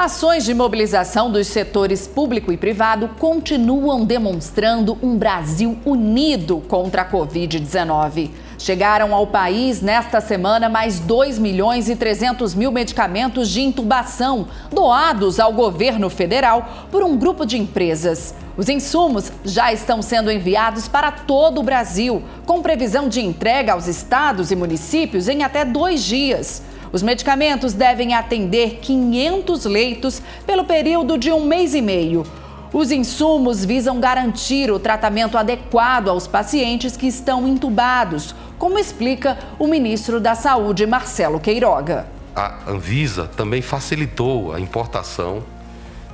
Ações de mobilização dos setores público e privado continuam demonstrando um Brasil unido contra a Covid-19. Chegaram ao país nesta semana mais 2 milhões e 300 mil medicamentos de intubação doados ao governo federal por um grupo de empresas. Os insumos já estão sendo enviados para todo o Brasil, com previsão de entrega aos estados e municípios em até dois dias. Os medicamentos devem atender 500 leitos pelo período de um mês e meio. Os insumos visam garantir o tratamento adequado aos pacientes que estão entubados, como explica o ministro da Saúde, Marcelo Queiroga. A Anvisa também facilitou a importação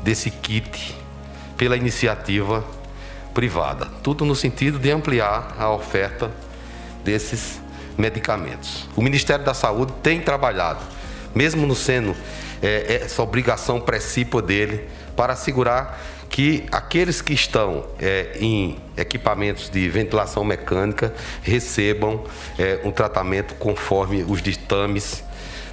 desse kit pela iniciativa privada, tudo no sentido de ampliar a oferta desses medicamentos. O Ministério da Saúde tem trabalhado, mesmo não sendo é, essa obrigação precípua dele, para assegurar que aqueles que estão é, em equipamentos de ventilação mecânica recebam é, um tratamento conforme os ditames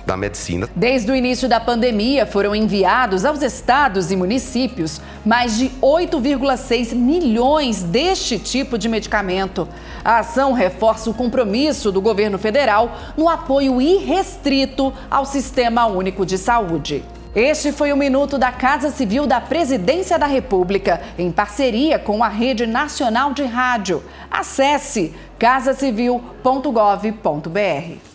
da medicina. Desde o início da pandemia, foram enviados aos estados e municípios mais de 8,6 milhões deste tipo de medicamento. A ação reforça o compromisso do governo federal no apoio irrestrito ao Sistema Único de Saúde. Este foi o Minuto da Casa Civil da Presidência da República, em parceria com a Rede Nacional de Rádio. Acesse casacivil.gov.br.